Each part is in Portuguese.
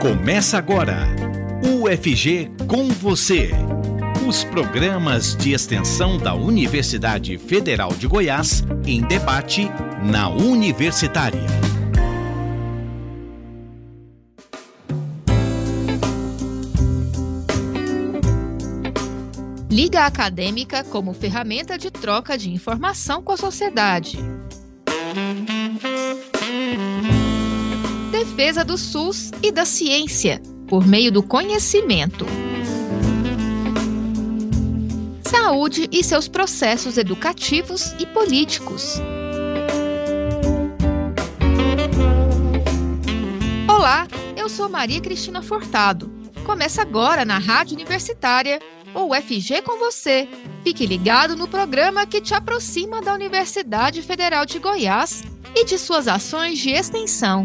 Começa agora. UFG com você. Os programas de extensão da Universidade Federal de Goiás em debate na Universitária. Liga Acadêmica como ferramenta de troca de informação com a sociedade. Defesa do SUS e da ciência, por meio do conhecimento. Saúde e seus processos educativos e políticos. Olá, eu sou Maria Cristina Fortado. Começa agora na Rádio Universitária, ou UFG com você. Fique ligado no programa que te aproxima da Universidade Federal de Goiás e de suas ações de extensão.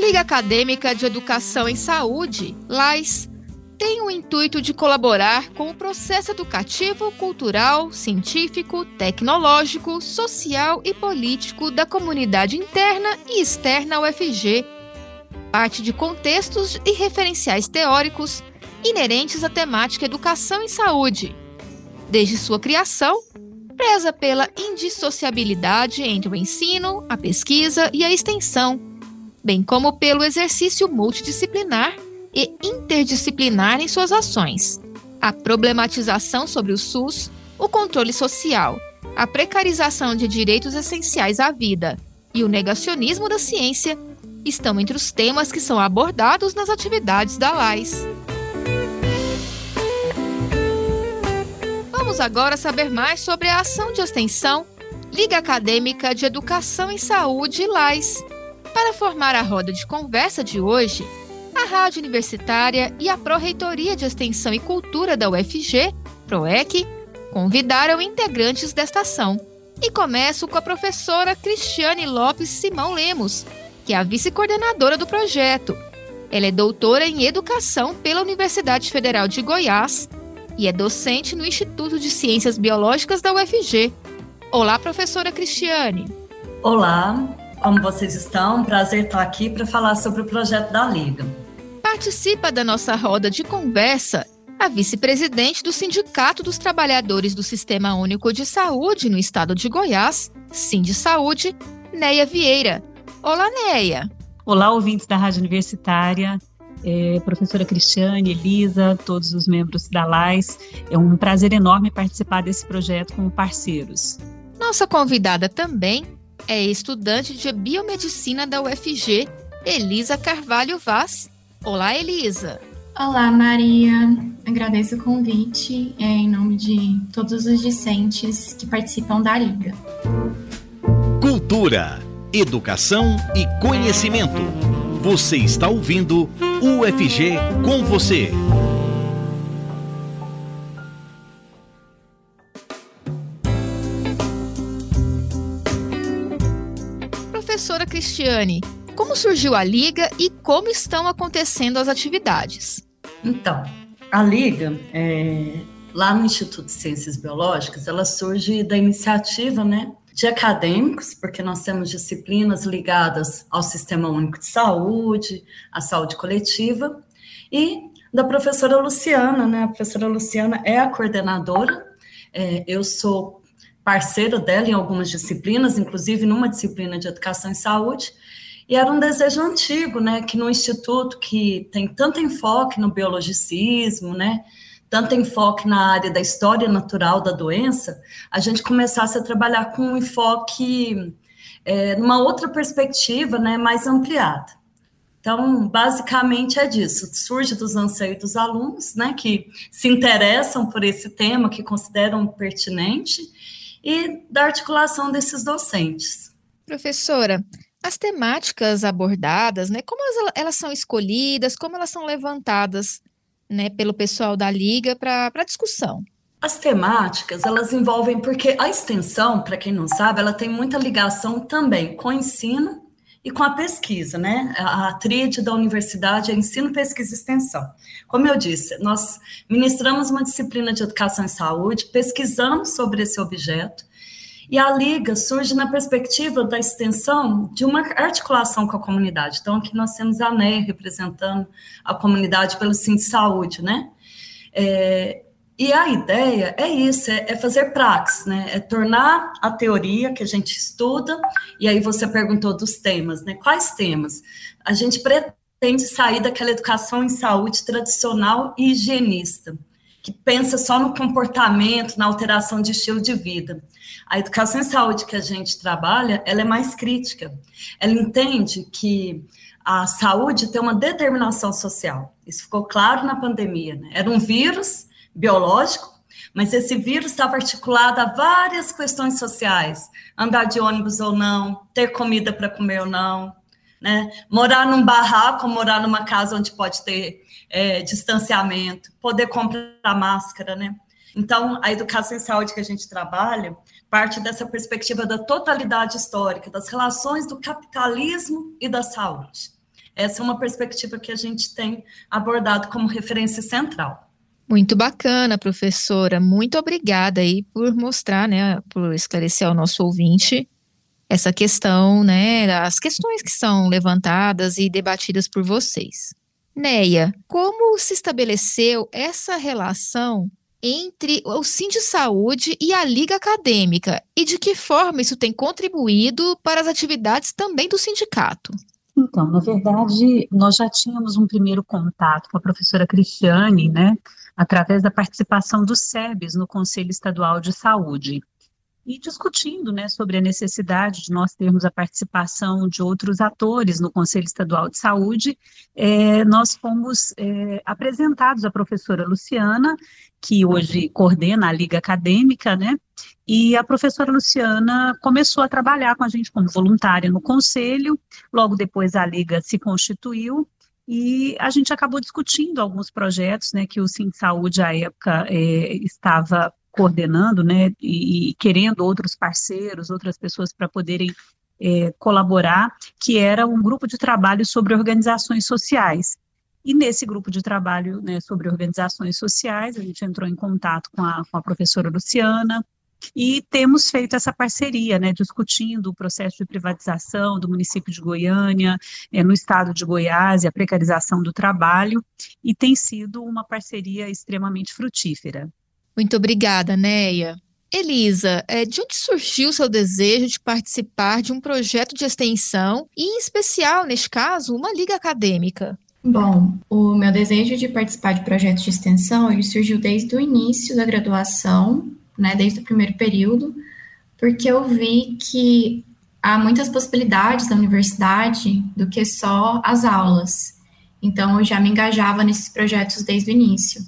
Liga Acadêmica de Educação em Saúde, LAIS, tem o intuito de colaborar com o processo educativo, cultural, científico, tecnológico, social e político da comunidade interna e externa ao FG, parte de contextos e referenciais teóricos inerentes à temática educação e saúde. Desde sua criação, preza pela indissociabilidade entre o ensino, a pesquisa e a extensão bem como pelo exercício multidisciplinar e interdisciplinar em suas ações, a problematização sobre o SUS, o controle social, a precarização de direitos essenciais à vida e o negacionismo da ciência estão entre os temas que são abordados nas atividades da LAIS. Vamos agora saber mais sobre a ação de extensão Liga Acadêmica de Educação em Saúde LAIS, para formar a roda de conversa de hoje, a Rádio Universitária e a Pró-Reitoria de Extensão e Cultura da UFG, PROEC, convidaram integrantes desta ação. E começo com a professora Cristiane Lopes Simão Lemos, que é a vice-coordenadora do projeto. Ela é doutora em Educação pela Universidade Federal de Goiás e é docente no Instituto de Ciências Biológicas da UFG. Olá, professora Cristiane. Olá, como vocês estão? Prazer estar aqui para falar sobre o projeto da Liga. Participa da nossa roda de conversa a vice-presidente do Sindicato dos Trabalhadores do Sistema Único de Saúde no estado de Goiás, Sind Saúde, Neia Vieira. Olá, Neia. Olá, ouvintes da Rádio Universitária. É, professora Cristiane, Elisa, todos os membros da LAIS. É um prazer enorme participar desse projeto como parceiros. Nossa convidada também é estudante de biomedicina da UFG, Elisa Carvalho Vaz. Olá, Elisa. Olá, Maria. Agradeço o convite é, em nome de todos os discentes que participam da Liga. Cultura, educação e conhecimento. Você está ouvindo UFG com você. Professora Cristiane, como surgiu a Liga e como estão acontecendo as atividades? Então, a Liga, é, lá no Instituto de Ciências Biológicas, ela surge da iniciativa né, de acadêmicos, porque nós temos disciplinas ligadas ao Sistema Único de Saúde, à saúde coletiva, e da professora Luciana, né? A professora Luciana é a coordenadora, é, eu sou parceiro dela em algumas disciplinas, inclusive numa disciplina de educação e saúde, e era um desejo antigo, né, que no instituto que tem tanto enfoque no biologicismo, né, tanto enfoque na área da história natural da doença, a gente começasse a trabalhar com um enfoque é, numa outra perspectiva, né, mais ampliada. Então, basicamente é disso, surge dos anseios dos alunos, né, que se interessam por esse tema, que consideram pertinente, e da articulação desses docentes. Professora, as temáticas abordadas, né? Como elas, elas são escolhidas, como elas são levantadas, né, pelo pessoal da liga para discussão. As temáticas, elas envolvem porque a extensão, para quem não sabe, ela tem muita ligação também com o ensino e com a pesquisa, né? A tríade da universidade é ensino, pesquisa e extensão. Como eu disse, nós ministramos uma disciplina de educação e saúde, pesquisamos sobre esse objeto, e a Liga surge na perspectiva da extensão de uma articulação com a comunidade. Então, aqui nós temos a NER representando a comunidade pelo Sim de Saúde, né? É, e a ideia é isso, é, é, fazer praxis, né? É tornar a teoria que a gente estuda, e aí você perguntou dos temas, né? Quais temas? A gente pretende sair daquela educação em saúde tradicional e higienista, que pensa só no comportamento, na alteração de estilo de vida. A educação em saúde que a gente trabalha, ela é mais crítica. Ela entende que a saúde tem uma determinação social. Isso ficou claro na pandemia. Né? Era um vírus biológico, mas esse vírus estava articulado a várias questões sociais: andar de ônibus ou não, ter comida para comer ou não, né? morar num barraco, morar numa casa onde pode ter é, distanciamento, poder comprar máscara, né? Então, a educação em saúde que a gente trabalha parte dessa perspectiva da totalidade histórica, das relações do capitalismo e da saúde. Essa é uma perspectiva que a gente tem abordado como referência central. Muito bacana, professora. Muito obrigada aí por mostrar, né, por esclarecer ao nosso ouvinte essa questão, né, as questões que são levantadas e debatidas por vocês. Neia, como se estabeleceu essa relação entre o de Saúde e a Liga Acadêmica e de que forma isso tem contribuído para as atividades também do sindicato? Então, na verdade, nós já tínhamos um primeiro contato com a professora Cristiane, né, através da participação do SEBS no Conselho Estadual de Saúde e discutindo né, sobre a necessidade de nós termos a participação de outros atores no Conselho Estadual de Saúde, é, nós fomos é, apresentados à professora Luciana, que hoje coordena a Liga Acadêmica, né? E a professora Luciana começou a trabalhar com a gente como voluntária no conselho, logo depois a Liga se constituiu e a gente acabou discutindo alguns projetos né, que o Sim Saúde, à época, é, estava coordenando, né, e, e, querendo outros parceiros, outras pessoas para poderem é, colaborar, que era um grupo de trabalho sobre organizações sociais. E nesse grupo de trabalho né, sobre organizações sociais, a gente entrou em contato com a, com a professora Luciana, e temos feito essa parceria, né, discutindo o processo de privatização do município de Goiânia, é, no estado de Goiás, e a precarização do trabalho, e tem sido uma parceria extremamente frutífera. Muito obrigada, Neia. Elisa, é, de onde surgiu o seu desejo de participar de um projeto de extensão e, em especial, neste caso, uma liga acadêmica? Bom, o meu desejo de participar de projetos de extensão ele surgiu desde o início da graduação, né, desde o primeiro período, porque eu vi que há muitas possibilidades na universidade do que só as aulas. Então, eu já me engajava nesses projetos desde o início.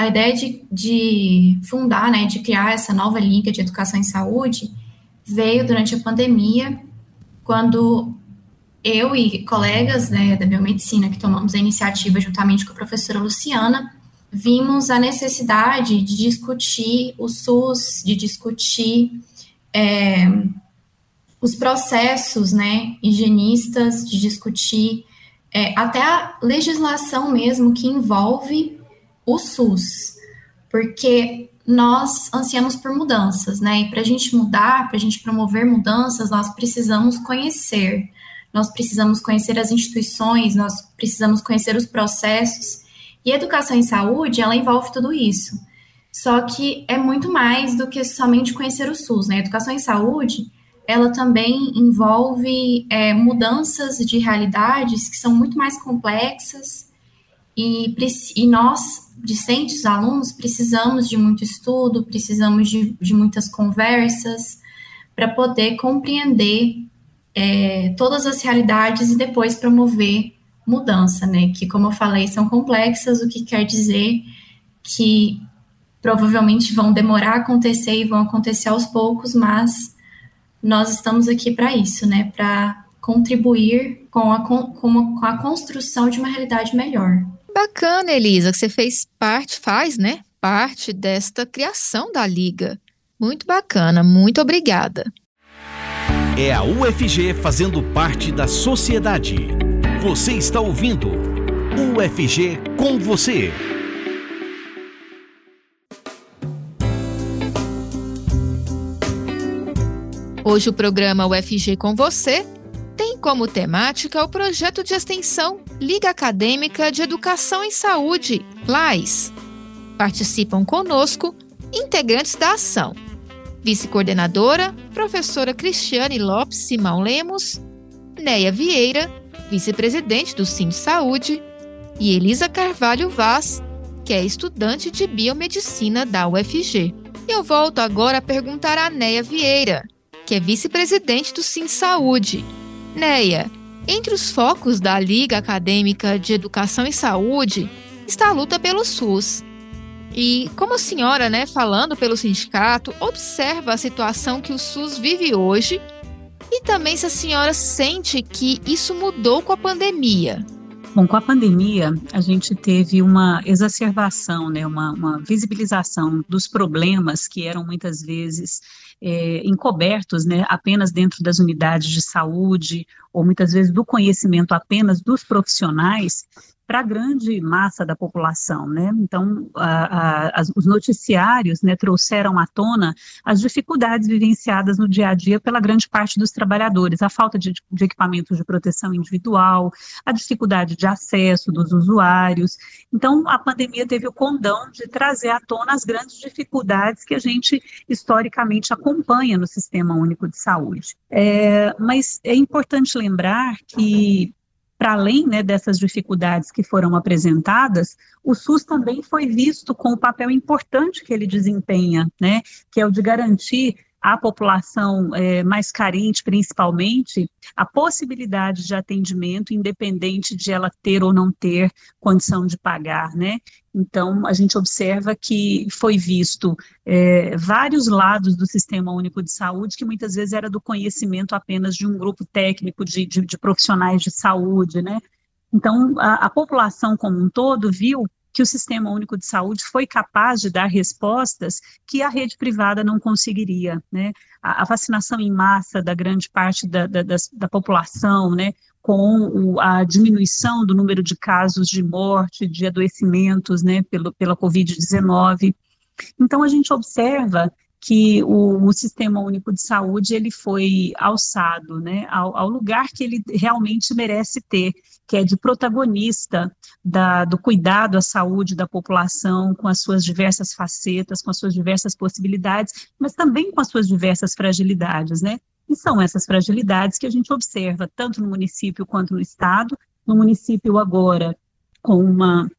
A ideia de, de fundar, né, de criar essa nova liga de educação em saúde veio durante a pandemia, quando eu e colegas né, da biomedicina que tomamos a iniciativa juntamente com a professora Luciana, vimos a necessidade de discutir o SUS, de discutir é, os processos né, higienistas, de discutir é, até a legislação mesmo que envolve o SUS, porque nós ansiamos por mudanças, né? E para a gente mudar, para a gente promover mudanças, nós precisamos conhecer, nós precisamos conhecer as instituições, nós precisamos conhecer os processos. E educação em saúde, ela envolve tudo isso. Só que é muito mais do que somente conhecer o SUS, né? Educação em saúde, ela também envolve é, mudanças de realidades que são muito mais complexas e, e nós discentes, alunos, precisamos de muito estudo, precisamos de, de muitas conversas para poder compreender é, todas as realidades e depois promover mudança, né? Que, como eu falei, são complexas, o que quer dizer que provavelmente vão demorar a acontecer e vão acontecer aos poucos, mas nós estamos aqui para isso, né? Para contribuir com a, com, com a construção de uma realidade melhor. Bacana, Elisa, que você fez parte, faz, né? Parte desta criação da Liga. Muito bacana, muito obrigada. É a UFG fazendo parte da sociedade. Você está ouvindo UFG com você. Hoje o programa UFG com você tem como temática o projeto de extensão Liga Acadêmica de Educação em Saúde, LAIS. Participam conosco integrantes da ação. Vice-coordenadora, professora Cristiane Lopes Simão Lemos, Neia Vieira, vice-presidente do Sim Saúde, e Elisa Carvalho Vaz, que é estudante de biomedicina da UFG. Eu volto agora a perguntar a Neia Vieira, que é vice-presidente do Sim Saúde. Neia, entre os focos da Liga Acadêmica de Educação e Saúde está a luta pelo SUS. E como a senhora, né, falando pelo sindicato, observa a situação que o SUS vive hoje e também se a senhora sente que isso mudou com a pandemia. Bom, com a pandemia, a gente teve uma exacerbação, né, uma, uma visibilização dos problemas que eram muitas vezes é, encobertos né, apenas dentro das unidades de saúde, ou muitas vezes do conhecimento apenas dos profissionais, para a grande massa da população, né? Então, a, a, as, os noticiários, né, trouxeram à tona as dificuldades vivenciadas no dia a dia pela grande parte dos trabalhadores, a falta de, de equipamentos de proteção individual, a dificuldade de acesso dos usuários. Então, a pandemia teve o condão de trazer à tona as grandes dificuldades que a gente historicamente acompanha no Sistema Único de Saúde. É, mas é importante lembrar que para além né, dessas dificuldades que foram apresentadas, o SUS também foi visto com o papel importante que ele desempenha, né, que é o de garantir à população é, mais carente, principalmente, a possibilidade de atendimento, independente de ela ter ou não ter condição de pagar, né? Então, a gente observa que foi visto é, vários lados do Sistema Único de Saúde, que muitas vezes era do conhecimento apenas de um grupo técnico de, de, de profissionais de saúde, né? Então, a, a população como um todo viu que o Sistema Único de Saúde foi capaz de dar respostas que a rede privada não conseguiria, né? A, a vacinação em massa da grande parte da, da, da, da população, né? Com a diminuição do número de casos de morte, de adoecimentos, né? Pelo, pela Covid-19. Então, a gente observa que o, o, Sistema Único de Saúde ele foi alçado né, ao, ao, lugar que ele realmente merece ter, que é de protagonista da, do cuidado à saúde da população, com as suas diversas facetas, com as suas diversas possibilidades, mas também com as suas diversas fragilidades, né? E são essas fragilidades que a gente observa, tanto no município quanto no estado. No município agora, com uma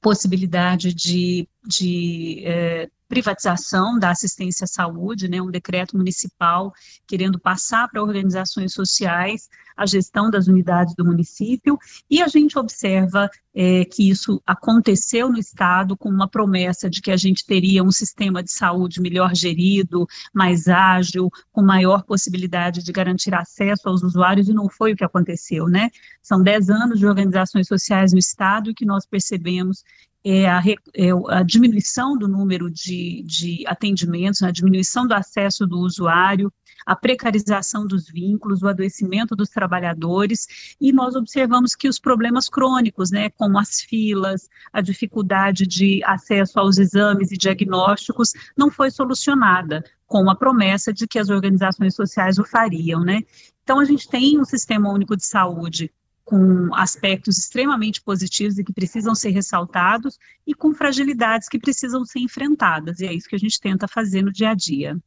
possibilidade de, de é, privatização da assistência à saúde, né, um decreto municipal querendo passar para organizações sociais a gestão das unidades do município, e a gente observa é, que isso aconteceu no Estado com uma promessa de que a gente teria um sistema de saúde melhor gerido, mais ágil, com maior possibilidade de garantir acesso aos usuários, e não foi o que aconteceu, né? São 10 anos de organizações sociais no Estado e que nós percebemos é a, é a, diminuição do número de, de atendimentos, a diminuição do acesso do usuário, a precarização dos vínculos, o adoecimento dos trabalhadores, e nós observamos que os problemas crônicos, né, como as filas, a dificuldade de acesso aos exames e diagnósticos, não foi solucionada, com a promessa de que as organizações sociais o fariam, né. Então, a gente tem um sistema único de saúde com aspectos extremamente positivos e que precisam ser ressaltados e com fragilidades que precisam ser enfrentadas, e é isso que a gente tenta fazer no dia a dia.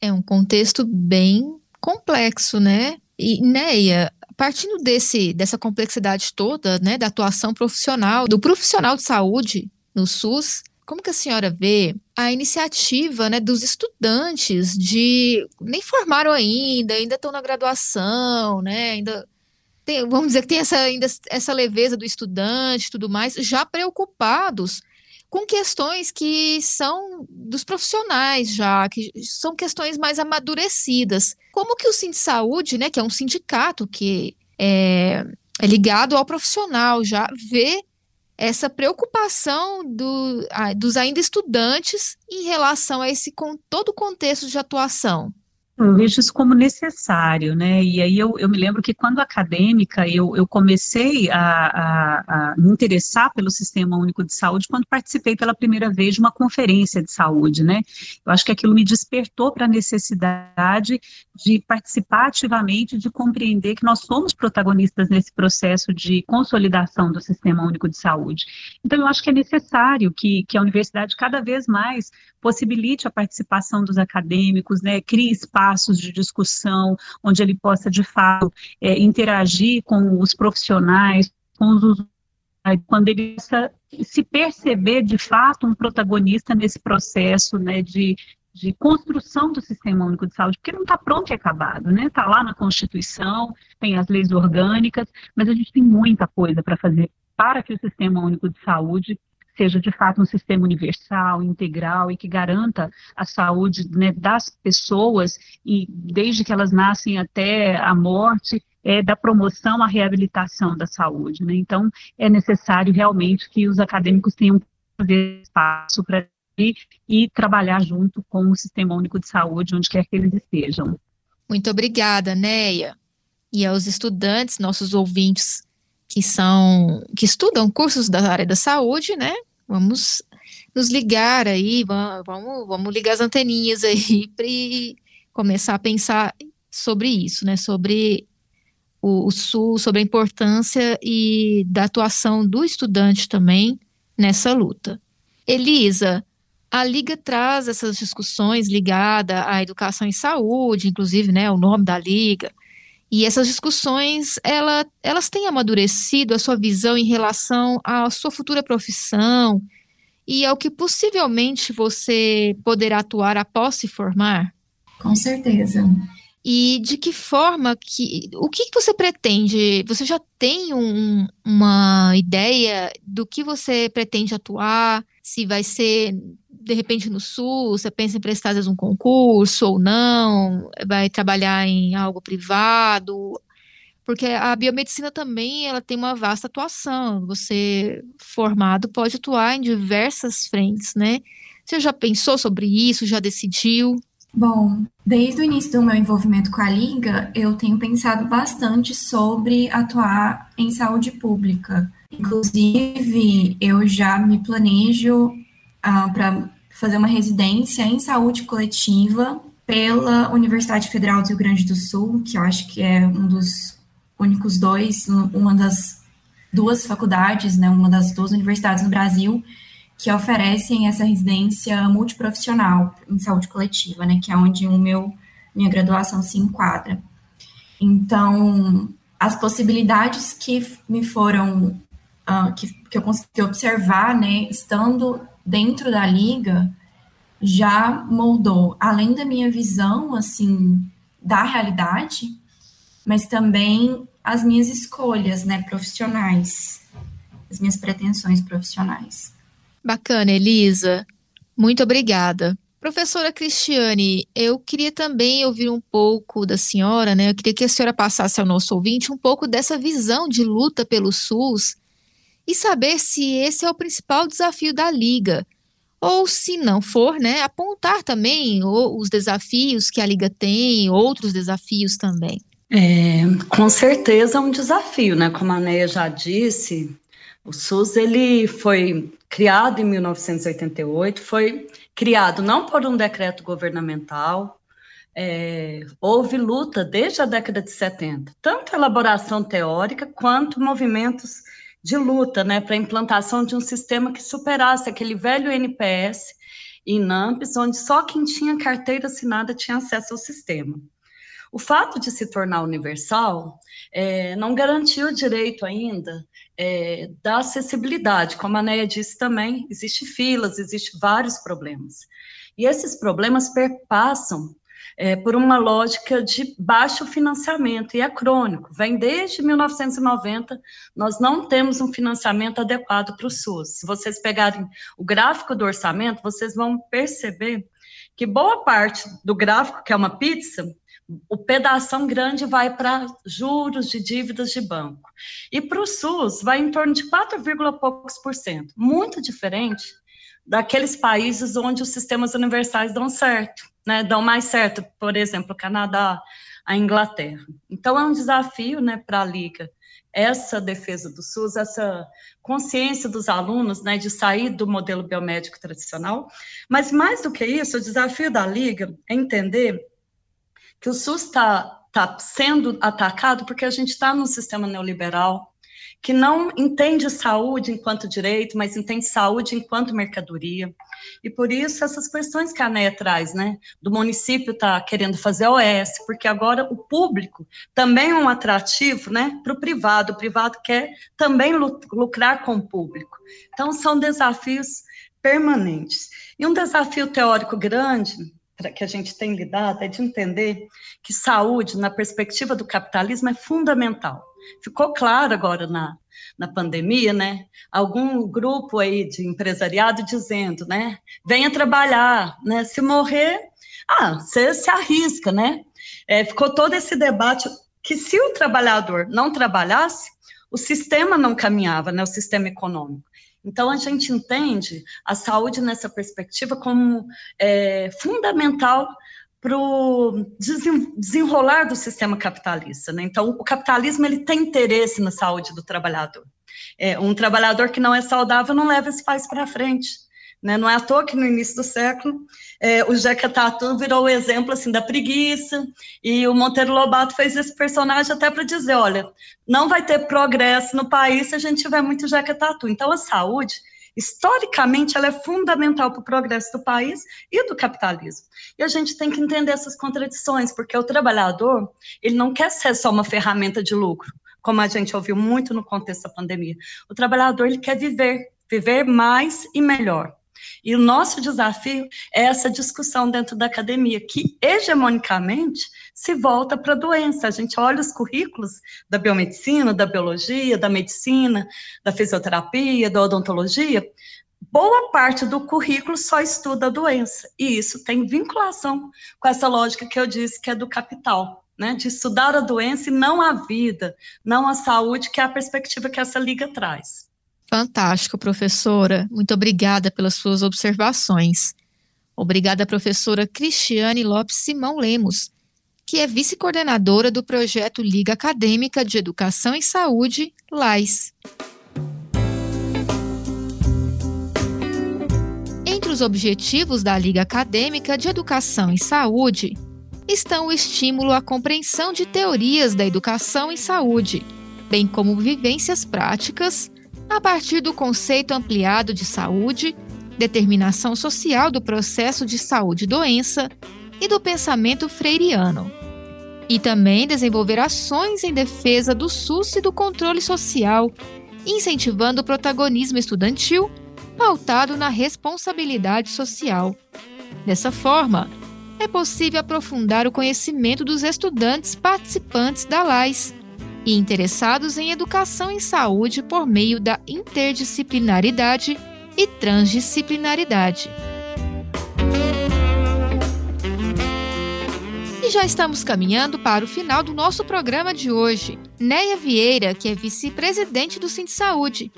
É um contexto bem complexo, né? E, Neia, partindo desse, dessa complexidade toda, né, da atuação profissional, do profissional de saúde no SUS, como que a senhora vê a iniciativa né, dos estudantes de nem formaram ainda, ainda estão na graduação, né, ainda tem, vamos dizer que tem essa, ainda essa leveza do estudante e tudo mais, já preocupados com questões que são dos profissionais já, que são questões mais amadurecidas. Como que o Sind Saúde, né, que é um sindicato que é, é ligado ao profissional, já vê essa preocupação do, dos ainda estudantes em relação a esse com todo o contexto de atuação? Eu vejo isso como necessário, né? E aí eu, eu me lembro que quando acadêmica eu, eu comecei a, a, a, me interessar pelo Sistema Único de Saúde quando participei pela primeira vez de uma conferência de saúde, né? Eu acho que aquilo me despertou para a necessidade de participar ativamente, de compreender que nós somos protagonistas nesse processo de consolidação do Sistema Único de Saúde. Então eu acho que é necessário que, que a universidade cada vez mais possibilite a participação dos acadêmicos, né? Crie espaço espaços de discussão, onde ele possa, de fato, é, interagir com os profissionais, com os quando ele se perceber, de fato, um protagonista nesse processo né, de, de construção do Sistema Único de Saúde, porque não está pronto e acabado, né? Está lá na Constituição, tem as leis orgânicas, mas a gente tem muita coisa para fazer para que o Sistema Único de Saúde seja de fato um sistema universal, integral e que garanta a saúde né, das pessoas e desde que elas nascem até a morte, é, da promoção à reabilitação da saúde. Né? Então, é necessário realmente que os acadêmicos tenham espaço para ir e trabalhar junto com o Sistema Único de Saúde, onde quer que eles estejam. Muito obrigada, Neia. E aos estudantes, nossos ouvintes que são que estudam cursos da área da saúde, né? Vamos nos ligar aí, vamos, vamos ligar as anteninhas aí para começar a pensar sobre isso, né? Sobre o, o Sul, sobre a importância e da atuação do estudante também nessa luta. Elisa, a Liga traz essas discussões ligadas à educação e saúde, inclusive, né, o nome da Liga, e essas discussões, ela, elas têm amadurecido a sua visão em relação à sua futura profissão e ao que possivelmente você poderá atuar após se formar? Com certeza. E de que forma que. O que, que você pretende? Você já tem um, uma ideia do que você pretende atuar? Se vai ser de repente no Sul, você pensa em prestar às vezes um concurso ou não, vai trabalhar em algo privado, porque a biomedicina também ela tem uma vasta atuação. Você formado pode atuar em diversas frentes, né? Você já pensou sobre isso? Já decidiu? Bom, desde o início do meu envolvimento com a Liga, eu tenho pensado bastante sobre atuar em saúde pública. Inclusive, eu já me planejo uh, para fazer uma residência em saúde coletiva pela Universidade Federal do Rio Grande do Sul, que eu acho que é um dos únicos dois, uma das duas faculdades, né, uma das duas universidades no Brasil que oferecem essa residência multiprofissional em saúde coletiva, né, que é onde o meu minha graduação se enquadra. Então, as possibilidades que me foram uh, que, que eu consegui observar, né, estando dentro da liga já moldou, além da minha visão, assim, da realidade, mas também as minhas escolhas, né, profissionais, as minhas pretensões profissionais. Bacana, Elisa. Muito obrigada. Professora Cristiane, eu queria também ouvir um pouco da senhora, né? Eu queria que a senhora passasse ao nosso ouvinte um pouco dessa visão de luta pelo SUS e saber se esse é o principal desafio da Liga. Ou, se não for, né, apontar também os desafios que a Liga tem, outros desafios também. É, com certeza é um desafio, né? Como a Neia já disse, o SUS ele foi criado em 1988, foi criado não por um decreto governamental, é, houve luta desde a década de 70, tanto elaboração teórica quanto movimentos de luta né, para a implantação de um sistema que superasse aquele velho NPS e NAMPS, onde só quem tinha carteira assinada tinha acesso ao sistema. O fato de se tornar universal é, não garantiu o direito ainda é, da acessibilidade. Como a Neia disse também, existem filas, existem vários problemas. E esses problemas perpassam é, por uma lógica de baixo financiamento, e é crônico. Vem desde 1990, nós não temos um financiamento adequado para o SUS. Se vocês pegarem o gráfico do orçamento, vocês vão perceber que boa parte do gráfico, que é uma pizza, o pedação grande vai para juros de dívidas de banco. E para o SUS vai em torno de 4, poucos por cento, muito diferente daqueles países onde os sistemas universais dão certo, né? Dão mais certo, por exemplo, o Canadá, a Inglaterra. Então é um desafio, né, para a liga essa defesa do SUS, essa consciência dos alunos, né, de sair do modelo biomédico tradicional. Mas mais do que isso, o desafio da liga é entender que o SUS está tá sendo atacado porque a gente está num sistema neoliberal que não entende saúde enquanto direito, mas entende saúde enquanto mercadoria. E por isso essas questões que a ANEA traz, né? Do município está querendo fazer OS, porque agora o público também é um atrativo, né? Para o privado. O privado quer também lucrar com o público. Então são desafios permanentes. E um desafio teórico grande que a gente tem lidado é de entender que saúde, na perspectiva do capitalismo, é fundamental. Ficou claro agora na, na pandemia, né? Algum grupo aí de empresariado dizendo, né? Venha trabalhar, né? Se morrer, ah, você se arrisca, né? É, ficou todo esse debate que se o trabalhador não trabalhasse, o sistema não caminhava, né? O sistema econômico. Então, a gente entende a saúde nessa perspectiva como é, fundamental para o desenrolar do sistema capitalista. Né? Então, o capitalismo ele tem interesse na saúde do trabalhador. É, um trabalhador que não é saudável não leva esse país para frente. Né? Não é à toa que no início do século é, o Jeca Tatu virou o exemplo assim da preguiça e o Monteiro Lobato fez esse personagem até para dizer, olha, não vai ter progresso no país se a gente tiver muito Jeca Tatu. Então a saúde historicamente ela é fundamental para o progresso do país e do capitalismo. E a gente tem que entender essas contradições, porque o trabalhador, ele não quer ser só uma ferramenta de lucro, como a gente ouviu muito no contexto da pandemia. O trabalhador, ele quer viver, viver mais e melhor. E o nosso desafio é essa discussão dentro da academia, que hegemonicamente se volta para a doença. A gente olha os currículos da biomedicina, da biologia, da medicina, da fisioterapia, da odontologia, boa parte do currículo só estuda a doença. E isso tem vinculação com essa lógica que eu disse que é do capital. Né, de estudar a doença e não a vida, não a saúde, que é a perspectiva que essa liga traz. Fantástico, professora. Muito obrigada pelas suas observações. Obrigada, professora Cristiane Lopes Simão Lemos, que é vice-coordenadora do projeto Liga Acadêmica de Educação e Saúde, LAIS. Entre os objetivos da Liga Acadêmica de Educação e Saúde estão o estímulo à compreensão de teorias da educação e saúde, bem como vivências práticas a partir do conceito ampliado de saúde, determinação social do processo de saúde e doença e do pensamento freiriano. E também desenvolver ações em defesa do SUS e do controle social, incentivando o protagonismo estudantil pautado na responsabilidade social. Dessa forma, é possível aprofundar o conhecimento dos estudantes participantes da LAIS e interessados em educação e saúde por meio da interdisciplinaridade e transdisciplinaridade. E já estamos caminhando para o final do nosso programa de hoje. Neia Vieira, que é vice-presidente do Cinti Saúde.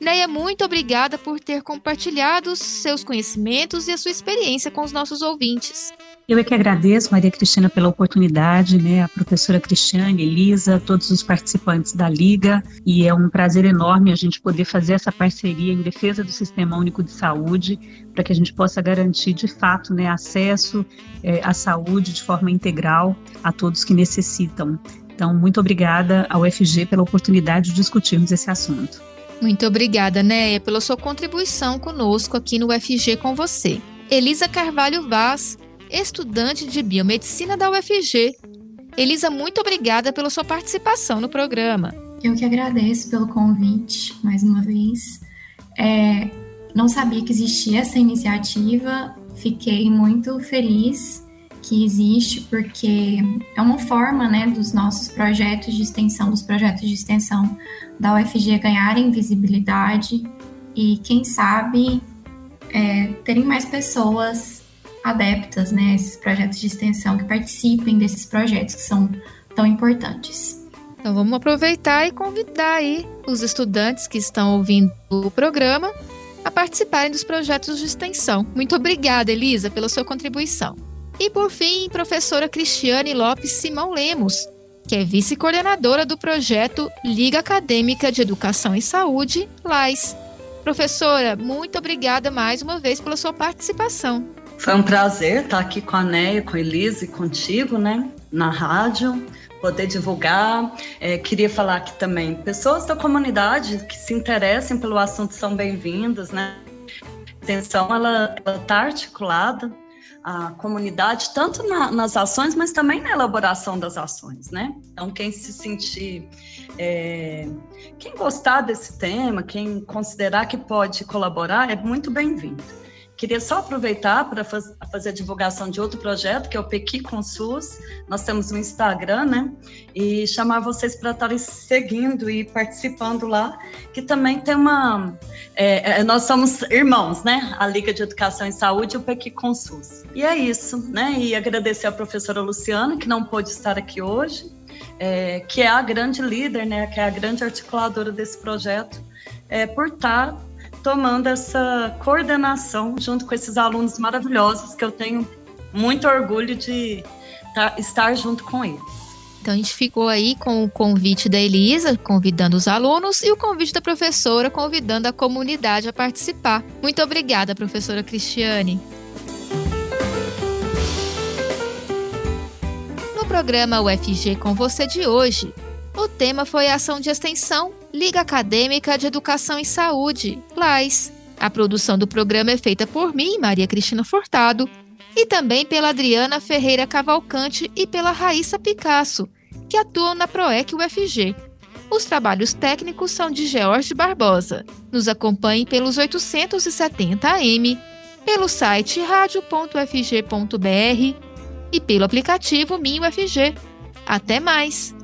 Neia, muito obrigada por ter compartilhado seus conhecimentos e a sua experiência com os nossos ouvintes. Eu é que agradeço, Maria Cristina, pela oportunidade, né, a professora Cristiane, Elisa, todos os participantes da Liga, e é um prazer enorme a gente poder fazer essa parceria em defesa do Sistema Único de Saúde, para que a gente possa garantir, de fato, né, acesso é, à saúde de forma integral a todos que necessitam. Então, muito obrigada ao FG pela oportunidade de discutirmos esse assunto. Muito obrigada, Néia, pela sua contribuição conosco aqui no UFG com você. Elisa Carvalho Vaz estudante de biomedicina da UFG. Elisa, muito obrigada pela sua participação no programa. Eu que agradeço pelo convite, mais uma vez. É, não sabia que existia essa iniciativa, fiquei muito feliz que existe, porque é uma forma, né, dos nossos projetos de extensão, dos projetos de extensão da UFG ganharem visibilidade e, quem sabe, é, terem mais pessoas adeptas, né, esses projetos de extensão, que participem desses projetos que são tão importantes. Então vamos aproveitar e convidar aí os estudantes que estão ouvindo o programa a participarem dos projetos de extensão. Muito obrigada, Elisa, pela sua contribuição. E por fim, professora Cristiane Lopes Simão Lemos, que é vice-coordenadora do projeto Liga Acadêmica de Educação e Saúde, LAIS. Professora, muito obrigada mais uma vez pela sua participação. Foi um prazer estar aqui com a Neia, com a Elisa e contigo, né, na rádio, poder divulgar. É, queria falar aqui também, pessoas da comunidade que se interessem pelo assunto são bem-vindas, né? A extensão, ela está articulada a comunidade, tanto na, nas ações, mas também na elaboração das ações, né? Então, quem se sentir, é, quem gostar desse tema, quem considerar que pode colaborar, é muito bem-vindo. Queria só aproveitar para faz, fazer a divulgação de outro projeto, que é o Pequi com SUS. Nós temos um Instagram, né? E chamar vocês para estarem seguindo e participando lá, que também tem uma. É, é, nós somos irmãos, né? A Liga de Educação e Saúde e o Pequi com SUS. E é isso, né? E agradecer à professora Luciana, que não pôde estar aqui hoje, é, que é a grande líder, né? Que é a grande articuladora desse projeto, é, por estar tomando essa coordenação junto com esses alunos maravilhosos que eu tenho muito orgulho de tá, estar junto com eles. Então a gente ficou aí com o convite da Elisa, convidando os alunos, e o convite da professora, convidando a comunidade a participar. Muito obrigada, professora Cristiane. No programa UFG com você de hoje, o tema foi a ação de extensão Liga Acadêmica de Educação e Saúde, LAIS. A produção do programa é feita por mim, Maria Cristina Furtado, e também pela Adriana Ferreira Cavalcante e pela Raíssa Picasso, que atuam na PROEC UFG. Os trabalhos técnicos são de George Barbosa. Nos acompanhe pelos 870 AM, pelo site radio.fg.br e pelo aplicativo MinUFG. Até mais!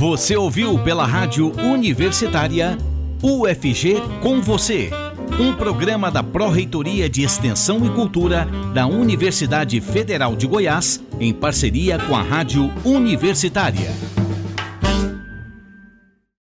Você ouviu pela Rádio Universitária UFG com você. Um programa da Pró-Reitoria de Extensão e Cultura da Universidade Federal de Goiás, em parceria com a Rádio Universitária.